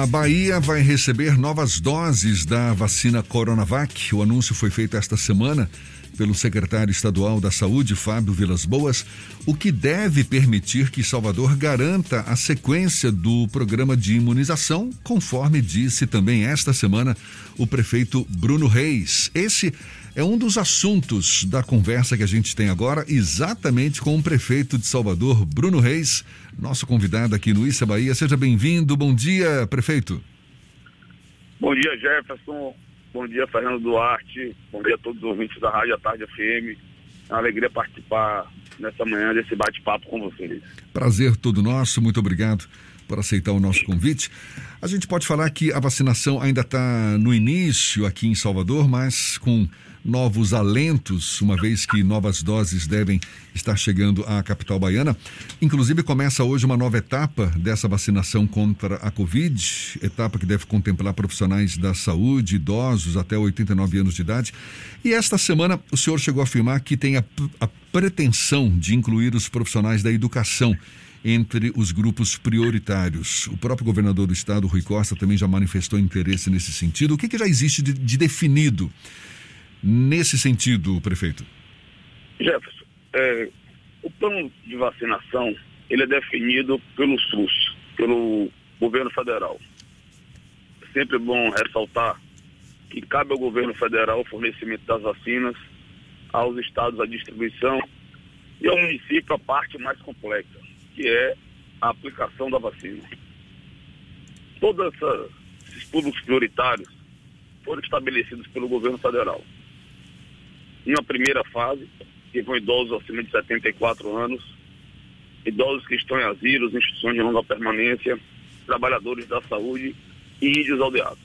A Bahia vai receber novas doses da vacina Coronavac. O anúncio foi feito esta semana pelo secretário estadual da Saúde, Fábio Vilas Boas, o que deve permitir que Salvador garanta a sequência do programa de imunização, conforme disse também esta semana o prefeito Bruno Reis. Esse é um dos assuntos da conversa que a gente tem agora, exatamente com o prefeito de Salvador, Bruno Reis, nosso convidado aqui no Issa Bahia. Seja bem-vindo. Bom dia, prefeito. Bom dia, Jefferson. Bom dia, Fernando Duarte. Bom dia a todos os ouvintes da Rádio à Tarde FM. É uma alegria participar nessa manhã desse bate-papo com vocês. Prazer todo nosso. Muito obrigado por aceitar o nosso convite. A gente pode falar que a vacinação ainda está no início aqui em Salvador, mas com novos alentos, uma vez que novas doses devem estar chegando à capital baiana. Inclusive, começa hoje uma nova etapa dessa vacinação contra a Covid, etapa que deve contemplar profissionais da saúde, idosos até 89 anos de idade. E esta semana, o senhor chegou a afirmar que tem a, a pretensão de incluir os profissionais da educação entre os grupos prioritários. O próprio governador do estado, Rui Costa, também já manifestou interesse nesse sentido. O que, que já existe de, de, definido nesse sentido, prefeito? Jefferson, é, o plano de vacinação ele é definido pelo SUS, pelo governo federal. É sempre bom ressaltar que cabe ao governo federal o fornecimento das vacinas, aos estados a distribuição e ao município a parte mais complexa que é a aplicação da vacina. Todos esses públicos prioritários foram estabelecidos pelo governo federal. Uma primeira fase, que vão idosos acima de 74 anos, idosos que estão em asilos, instituições de longa permanência, trabalhadores da saúde e índios aldeados.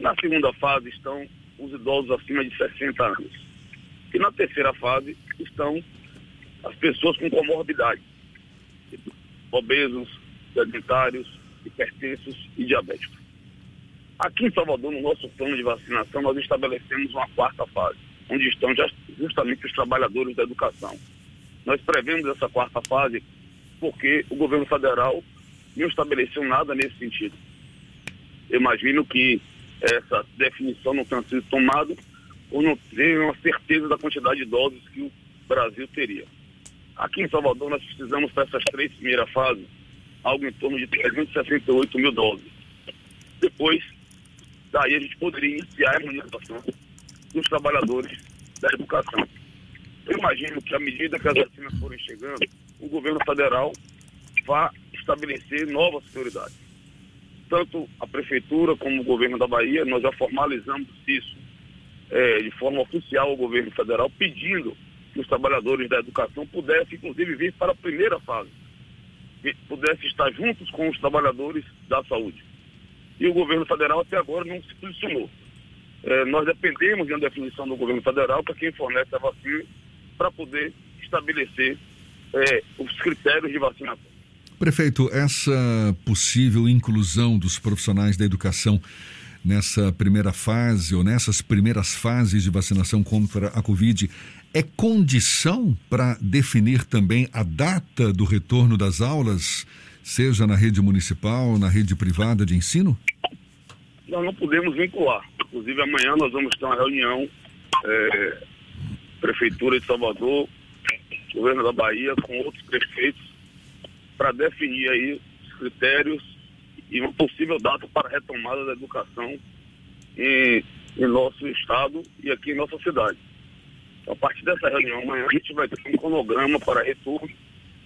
Na segunda fase estão os idosos acima de 60 anos. E na terceira fase estão as pessoas com comorbidade, obesos, sedentários, hipertensos e diabéticos. Aqui em Salvador, no nosso plano de vacinação, nós estabelecemos uma quarta fase, onde estão justamente os trabalhadores da educação. Nós prevemos essa quarta fase porque o governo federal não estabeleceu nada nesse sentido. Eu imagino que essa definição não tenha sido tomada ou não tenha uma certeza da quantidade de doses que o Brasil teria. Aqui em Salvador, nós precisamos para essas três primeiras fases algo em torno de 368 mil doses. Depois, daí a gente poderia iniciar a imunização dos trabalhadores da educação. Eu imagino que à medida que as vacinas forem chegando, o governo federal vai estabelecer novas prioridades. Tanto a prefeitura como o governo da Bahia, nós já formalizamos isso é, de forma oficial ao governo federal, pedindo que os trabalhadores da educação pudessem, inclusive, vir para a primeira fase, pudessem estar juntos com os trabalhadores da saúde. E o governo federal até agora não se posicionou. É, nós dependemos de uma definição do governo federal para quem fornece a vacina para poder estabelecer é, os critérios de vacinação. Prefeito, essa possível inclusão dos profissionais da educação nessa primeira fase ou nessas primeiras fases de vacinação contra a Covid é condição para definir também a data do retorno das aulas, seja na rede municipal, na rede privada de ensino? Nós não podemos vincular. Inclusive, amanhã nós vamos ter uma reunião, é, Prefeitura de Salvador, Governo da Bahia, com outros prefeitos, para definir aí os critérios e uma possível data para a retomada da educação em, em nosso estado e aqui em nossa cidade. A partir dessa reunião amanhã, a gente vai ter um cronograma para retorno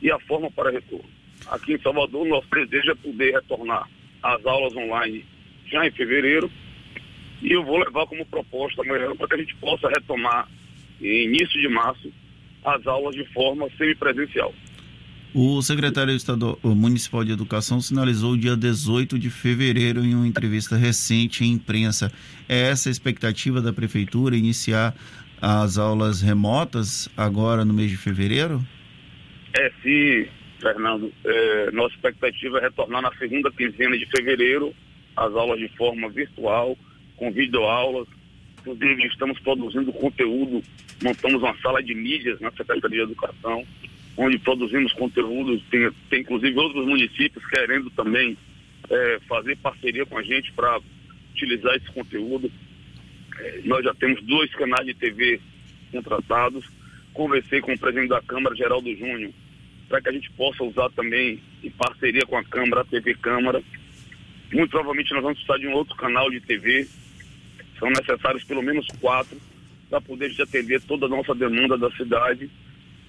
e a forma para retorno. Aqui em Salvador, nosso desejo é poder retornar às aulas online já em fevereiro e eu vou levar como proposta amanhã para que a gente possa retomar em início de março as aulas de forma semipresencial. O secretário estadual municipal de educação sinalizou o dia 18 de fevereiro em uma entrevista recente em imprensa. É essa a expectativa da prefeitura iniciar as aulas remotas agora no mês de fevereiro? É sim, Fernando. É, nossa expectativa é retornar na segunda quinzena de fevereiro as aulas de forma virtual, com videoaulas. Inclusive, estamos produzindo conteúdo, montamos uma sala de mídias na Secretaria de Educação, onde produzimos conteúdo. Tem, tem inclusive outros municípios querendo também é, fazer parceria com a gente para utilizar esse conteúdo. É, nós já temos dois canais de TV contratados. Conversei com o presidente da Câmara, Geraldo Júnior, para que a gente possa usar também em parceria com a Câmara, a TV Câmara. Muito provavelmente nós vamos precisar de um outro canal de TV. São necessários pelo menos quatro para poder atender toda a nossa demanda da cidade.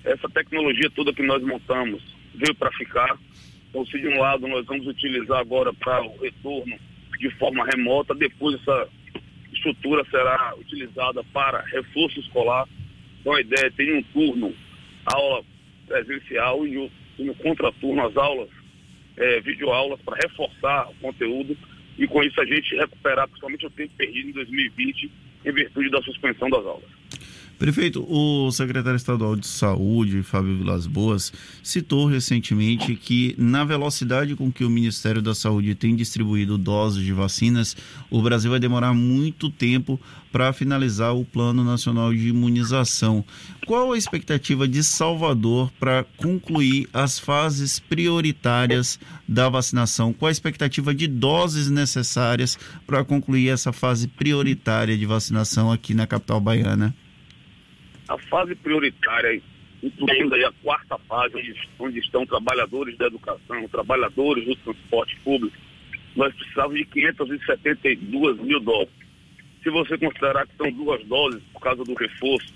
Essa tecnologia toda que nós montamos veio para ficar. Então, se de um lado nós vamos utilizar agora para o retorno de forma remota, depois essa estrutura será utilizada para reforço escolar. Então, a ideia é ter um turno aula presencial e, no contraturno as aulas, é, videoaulas, para reforçar o conteúdo e com isso a gente recuperar principalmente o tempo perdido em 2020 em virtude da suspensão das aulas. Prefeito, o secretário estadual de Saúde, Fábio Vilas Boas, citou recentemente que, na velocidade com que o Ministério da Saúde tem distribuído doses de vacinas, o Brasil vai demorar muito tempo para finalizar o Plano Nacional de Imunização. Qual a expectativa de Salvador para concluir as fases prioritárias da vacinação? Qual a expectativa de doses necessárias para concluir essa fase prioritária de vacinação aqui na capital baiana? A fase prioritária, incluindo aí a quarta fase, onde, estão trabalhadores da educação, trabalhadores do transporte público, nós precisávamos de 572 mil doses. Se você considerar que são duas doses por causa do reforço,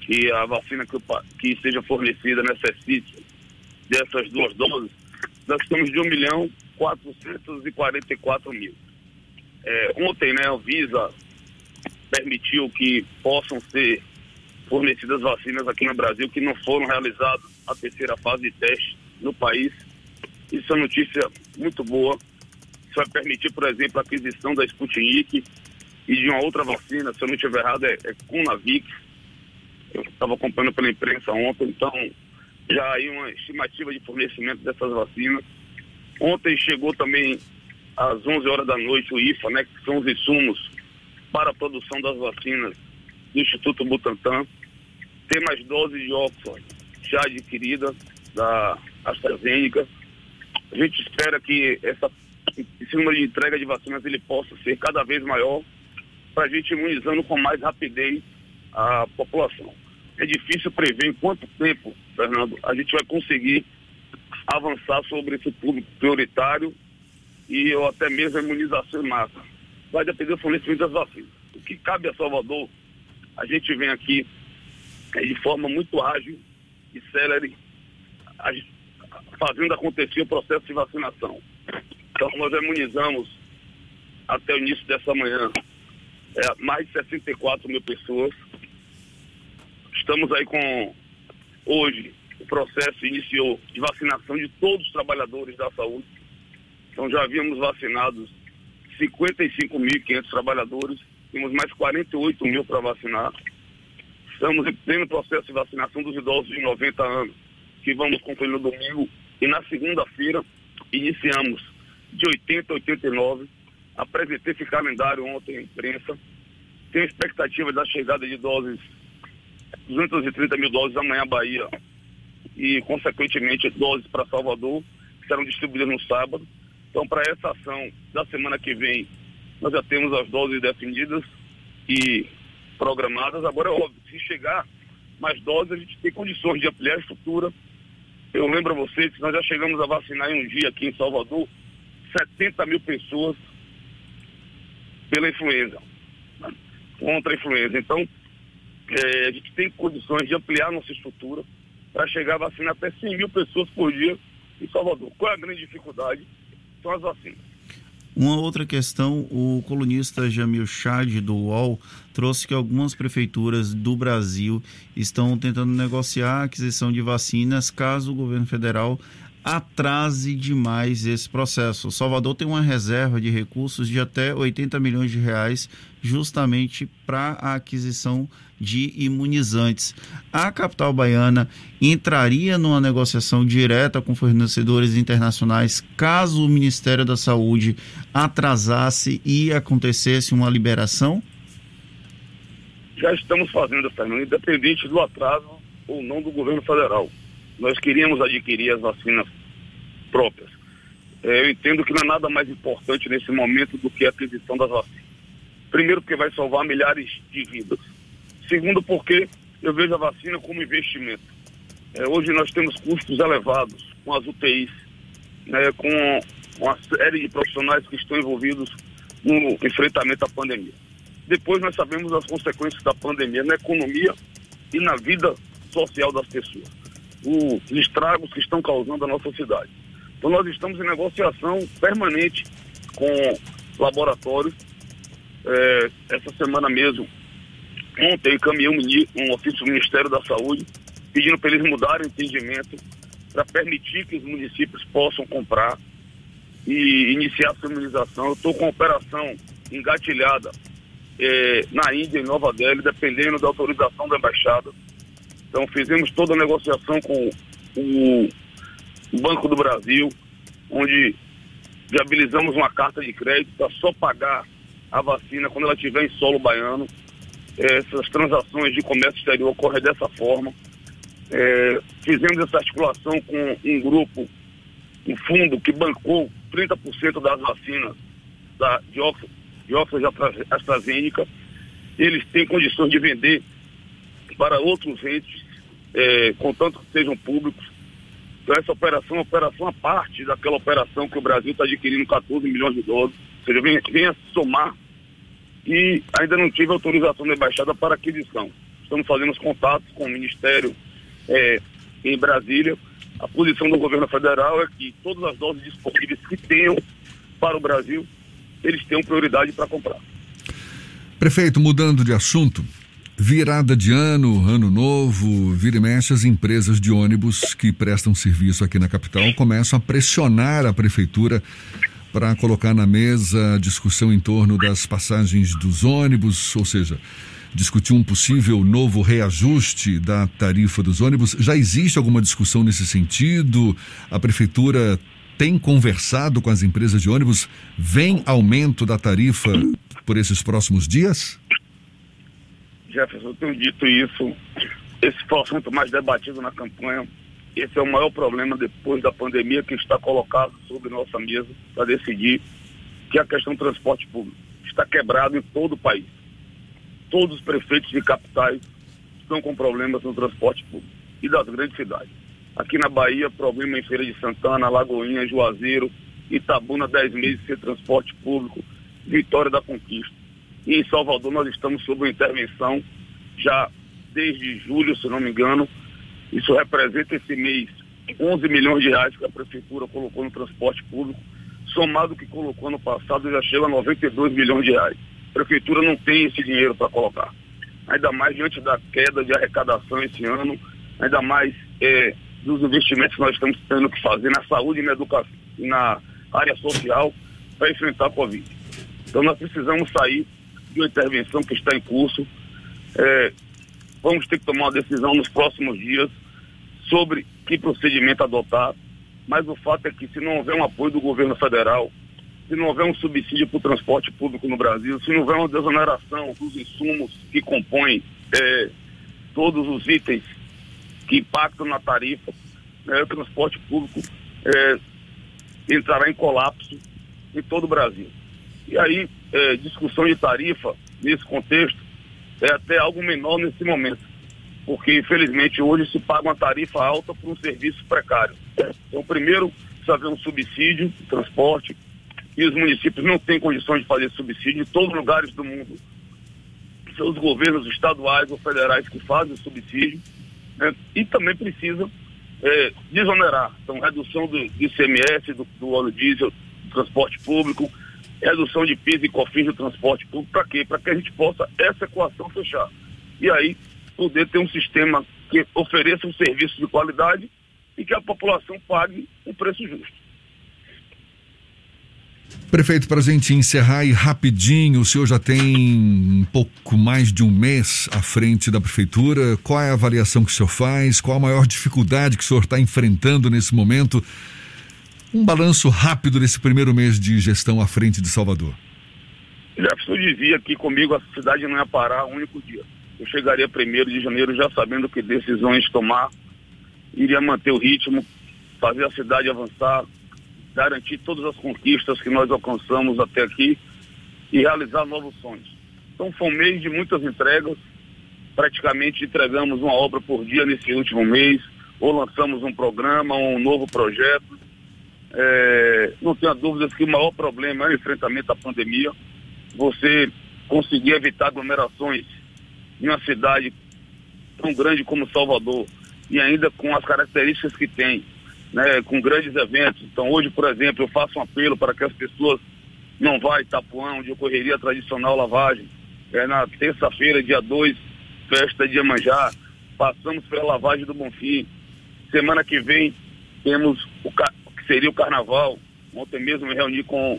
que a vacina que, que seja fornecida necessite dessas duas doses, nós estamos de 1 milhão 444 mil. É, ontem, né, a Visa permitiu que possam ser fornecidas vacinas aqui no Brasil que não foram realizadas a terceira fase de teste no país. Isso é uma notícia muito boa. Isso vai permitir, por exemplo, a aquisição da Sputnik e de uma outra vacina, se eu não estiver errado, é, é Cunavix. Eu estava acompanhando pela imprensa ontem, então já aí uma estimativa de fornecimento dessas vacinas. Ontem chegou também às 11 horas da noite o IFA, né, que são os insumos para a produção das vacinas do Instituto Butantan. Tem mais doses de Oxford já adquirida da AstraZeneca. A gente espera que essa, esse número de entrega de vacinas ele possa ser cada vez maior para a gente imunizando com mais rapidez a população. É difícil prever em quanto tempo, Fernando, a gente vai conseguir avançar sobre esse público prioritário e ou até mesmo a imunização em massa. Vai depender do fornecimento das vacinas. O que cabe a Salvador, a gente vem aqui de forma muito ágil e célere, fazendo acontecer o processo de vacinação. Então, nós imunizamos até o início dessa manhã é, mais de 64 mil pessoas. Estamos aí com, hoje, o processo iniciou de vacinação de todos os trabalhadores da saúde. Então, já havíamos vacinado 55.500 trabalhadores, temos mais 48 mil para vacinar. Estamos em pleno processo de vacinação dos idosos de 90 anos, que vamos concluir no domingo. E na segunda-feira, iniciamos de 80 a 89. Apresentei esse calendário ontem à imprensa. Tenho expectativa da chegada de doses, 230 mil doses amanhã Bahia e, consequentemente, doses para Salvador, que serão distribuídas no sábado. Então, para essa ação da semana que vem, nós já temos as doses definidas e programadas. Agora é óbvio, se chegar mais doses, a gente tem condições de ampliar a estrutura. Eu lembro a vocês que nós já chegamos a vacinar em um dia aqui em Salvador 70 mil pessoas pela influenza, né? contra a influenza. Então, é, a gente tem condições de ampliar nossa estrutura para chegar a vacinar até 100 mil pessoas por dia em Salvador. Qual é a grande dificuldade? São as vacinas. Uma outra questão, o colunista Jamil Chad do UOL trouxe que algumas prefeituras do Brasil estão tentando negociar a aquisição de vacinas caso o governo federal atrase demais esse processo. Salvador tem uma reserva de recursos de até 80 milhões de reais justamente para a aquisição de imunizantes. A capital baiana entraria numa negociação direta com fornecedores internacionais caso o Ministério da Saúde atrasasse e acontecesse uma liberação? Já estamos fazendo, Fernando, independente do atraso ou não do governo federal. Nós queríamos adquirir as vacinas próprias. é, eu entendo que não é nada mais importante nesse momento do que a aquisição das vacinas. Primeiro, porque vai salvar milhares de vidas. Segundo, porque eu vejo a vacina como investimento. É, hoje nós temos custos elevados com as UTIs, né, com uma série de profissionais que estão envolvidos no enfrentamento à pandemia. Depois nós sabemos as consequências da pandemia na economia e na vida social das pessoas. Os estragos que estão causando a nossa cidade. Então nós estamos em negociação permanente com laboratórios. É, essa semana mesmo, ontem encaminhei um, ofício do Ministério da Saúde pedindo para eles mudarem o entendimento para permitir que os municípios possam comprar e iniciar a imunização. Eu estou com a operação engatilhada é, na Índia, em Nova Delhi, dependendo da autorização da embaixada. Então fizemos toda a negociação com o Banco do Brasil, onde viabilizamos uma carta de crédito para só pagar a vacina quando ela estiver em solo baiano. Essas transações de comércio exterior ocorrem dessa forma. É, fizemos essa articulação com um grupo, um fundo que bancou 30% das vacinas da, de, Oxford, de AstraZeneca. Eles têm condições de vender para outros entes, é, contanto que sejam públicos. Então essa operação é uma operação à parte daquela operação que o Brasil está adquirindo 14 milhões de dólares. Ou seja, vem, vem a somar e ainda não tive autorização da embaixada para aquisição. Estamos fazendo os contatos com o Ministério é, em Brasília. A posição do governo federal é que todas as doses disponíveis que tenham para o Brasil, eles tenham prioridade para comprar. Prefeito, mudando de assunto, virada de ano, ano novo, vira e mexe, as empresas de ônibus que prestam serviço aqui na capital começam a pressionar a prefeitura para colocar na mesa a discussão em torno das passagens dos ônibus, ou seja, discutir um possível novo reajuste da tarifa dos ônibus. Já existe alguma discussão nesse sentido? A prefeitura tem conversado com as empresas de ônibus? Vem aumento da tarifa por esses próximos dias? Jefferson, eu tenho dito isso. Esse foi o assunto mais debatido na campanha. Esse é o maior problema depois da pandemia que está colocado sobre nossa mesa para decidir que é a questão do transporte público está quebrado em todo o país. Todos os prefeitos de capitais estão com problemas no transporte público e das grandes cidades. Aqui na Bahia, problema em Feira de Santana, Lagoinha, Juazeiro, Itabuna, 10 meses sem transporte público, Vitória da Conquista. E em Salvador nós estamos sob intervenção já desde julho, se não me engano, isso representa esse mês 11 milhões de reais que a prefeitura colocou no transporte público, somado que colocou no passado já chega a 92 milhões de reais. A prefeitura não tem esse dinheiro para colocar. Ainda mais diante da queda de arrecadação esse ano, ainda mais é, dos investimentos que nós estamos tendo que fazer na saúde e na educação, na área social para enfrentar a Covid. Então nós precisamos sair de uma intervenção que está em curso. É, vamos ter que tomar uma decisão nos próximos dias sobre que procedimento adotar, mas o fato é que se não houver um apoio do governo federal, se não houver um subsídio para o transporte público no Brasil, se não houver uma desoneração dos insumos que compõem é, todos os itens que impactam na tarifa, né, o transporte público é, entrará em colapso em todo o Brasil. E aí, é, discussão de tarifa nesse contexto é até algo menor nesse momento, porque infelizmente hoje se paga uma tarifa alta por um serviço precário. Então, primeiro, precisa haver um subsídio de transporte, e os municípios não têm condições de fazer subsídio em todos os lugares do mundo. São os governos estaduais ou federais que fazem o subsídio, né? e também precisa é, desonerar. Então, redução do, do ICMS, do, do óleo diesel, do transporte público, redução de PIS e COFINS do transporte público, para quê? Para que a gente possa essa equação fechar. E aí poder ter um sistema que ofereça um serviço de qualidade e que a população pague um preço justo. Prefeito, para a gente encerrar e rapidinho, o senhor já tem um pouco mais de um mês à frente da prefeitura. Qual é a avaliação que o senhor faz? Qual a maior dificuldade que o senhor está enfrentando nesse momento? Um balanço rápido desse primeiro mês de gestão à frente de Salvador. Jefferson dizia aqui comigo, a cidade não ia parar um único dia. Eu chegaria primeiro de janeiro já sabendo que decisões tomar, iria manter o ritmo, fazer a cidade avançar, garantir todas as conquistas que nós alcançamos até aqui e realizar novos sonhos. Então foi um mês de muitas entregas, praticamente entregamos uma obra por dia nesse último mês, ou lançamos um programa, um novo projeto. É, não tenha dúvidas que o maior problema é o enfrentamento à pandemia. Você conseguir evitar aglomerações em uma cidade tão grande como Salvador e ainda com as características que tem, né, com grandes eventos. Então hoje, por exemplo, eu faço um apelo para que as pessoas não vá a Itapuã, onde ocorreria a tradicional lavagem. É na terça-feira, dia 2, festa de Iemanjá. Passamos pela lavagem do Bonfim. Semana que vem temos o seria o carnaval. Ontem mesmo me reuni com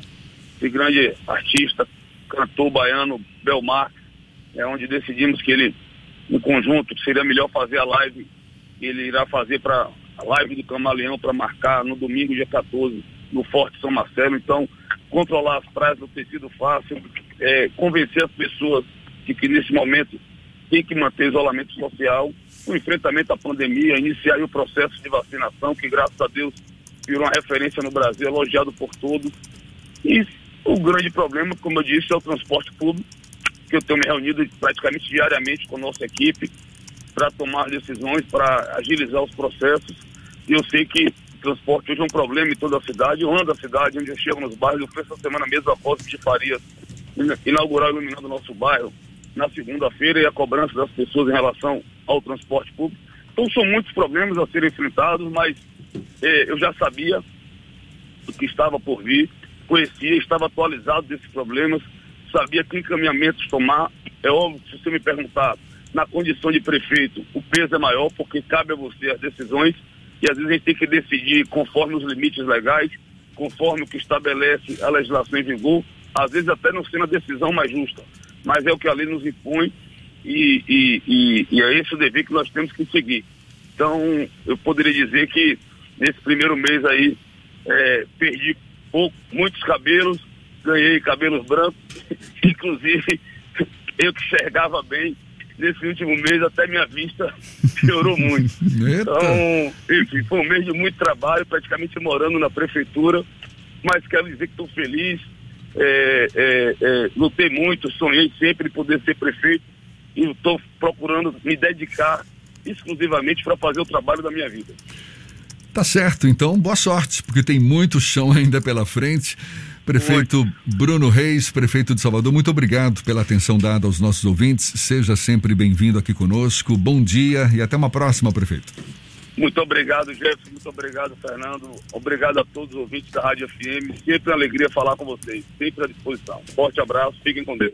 esse grande artista, cantor baiano Belmar, é onde decidimos que ele, em conjunto, seria melhor fazer a live. Ele irá fazer para a live do Camaleão para marcar no domingo, dia 14, no Forte São Marcelo. Então, controlar as praias não tem sido fácil, é, convencer as pessoas de que nesse momento tem que manter isolamento social, o enfrentamento à pandemia, iniciar o processo de vacinação, que graças a Deus virou uma referência no Brasil, elogiado por todos. E o grande problema, como eu disse, é o transporte público, que eu tenho me reunido praticamente diariamente com a nossa equipe para tomar decisões, para agilizar os processos. E eu sei que transporte hoje é um problema em toda a cidade. Ando a cidade, onde eu chego nos bairros. Eu fui essa semana mesmo após de Farias inaugurar iluminando o nosso bairro na segunda-feira e a cobrança das pessoas em relação ao transporte público. Então são muitos problemas a serem enfrentados, mas eu já sabia o que estava por vir, conhecia, estava atualizado desses problemas, sabia que encaminhamentos tomar. É óbvio, se você me perguntar, na condição de prefeito, o peso é maior, porque cabe a você as decisões e às vezes a gente tem que decidir conforme os limites legais, conforme o que estabelece a legislação em vigor, às vezes até não sendo a decisão mais justa, mas é o que a lei nos impõe e, e, e, e é esse o dever que nós temos que seguir. Então, eu poderia dizer que nesse primeiro mês aí é, perdi pouco, muitos cabelos, ganhei cabelos brancos, inclusive eu que enxergava bem nesse último mês até minha vista piorou muito. então, enfim, foi um mês de muito trabalho, praticamente morando na prefeitura, mas quero dizer que estou feliz, é, é, é, lutei muito, sonhei sempre em poder ser prefeito e estou procurando me dedicar exclusivamente para fazer o trabalho da minha vida. Tá certo, então boa sorte, porque tem muito chão ainda pela frente. Prefeito Bruno Reis, prefeito de Salvador, muito obrigado pela atenção dada aos nossos ouvintes. Seja sempre bem-vindo aqui conosco. Bom dia e até uma próxima, prefeito. Muito obrigado, Jefferson. Muito obrigado, Fernando. Obrigado a todos os ouvintes da Rádio FM. Sempre uma alegria falar com vocês. Sempre à disposição. Forte abraço. Fiquem com Deus.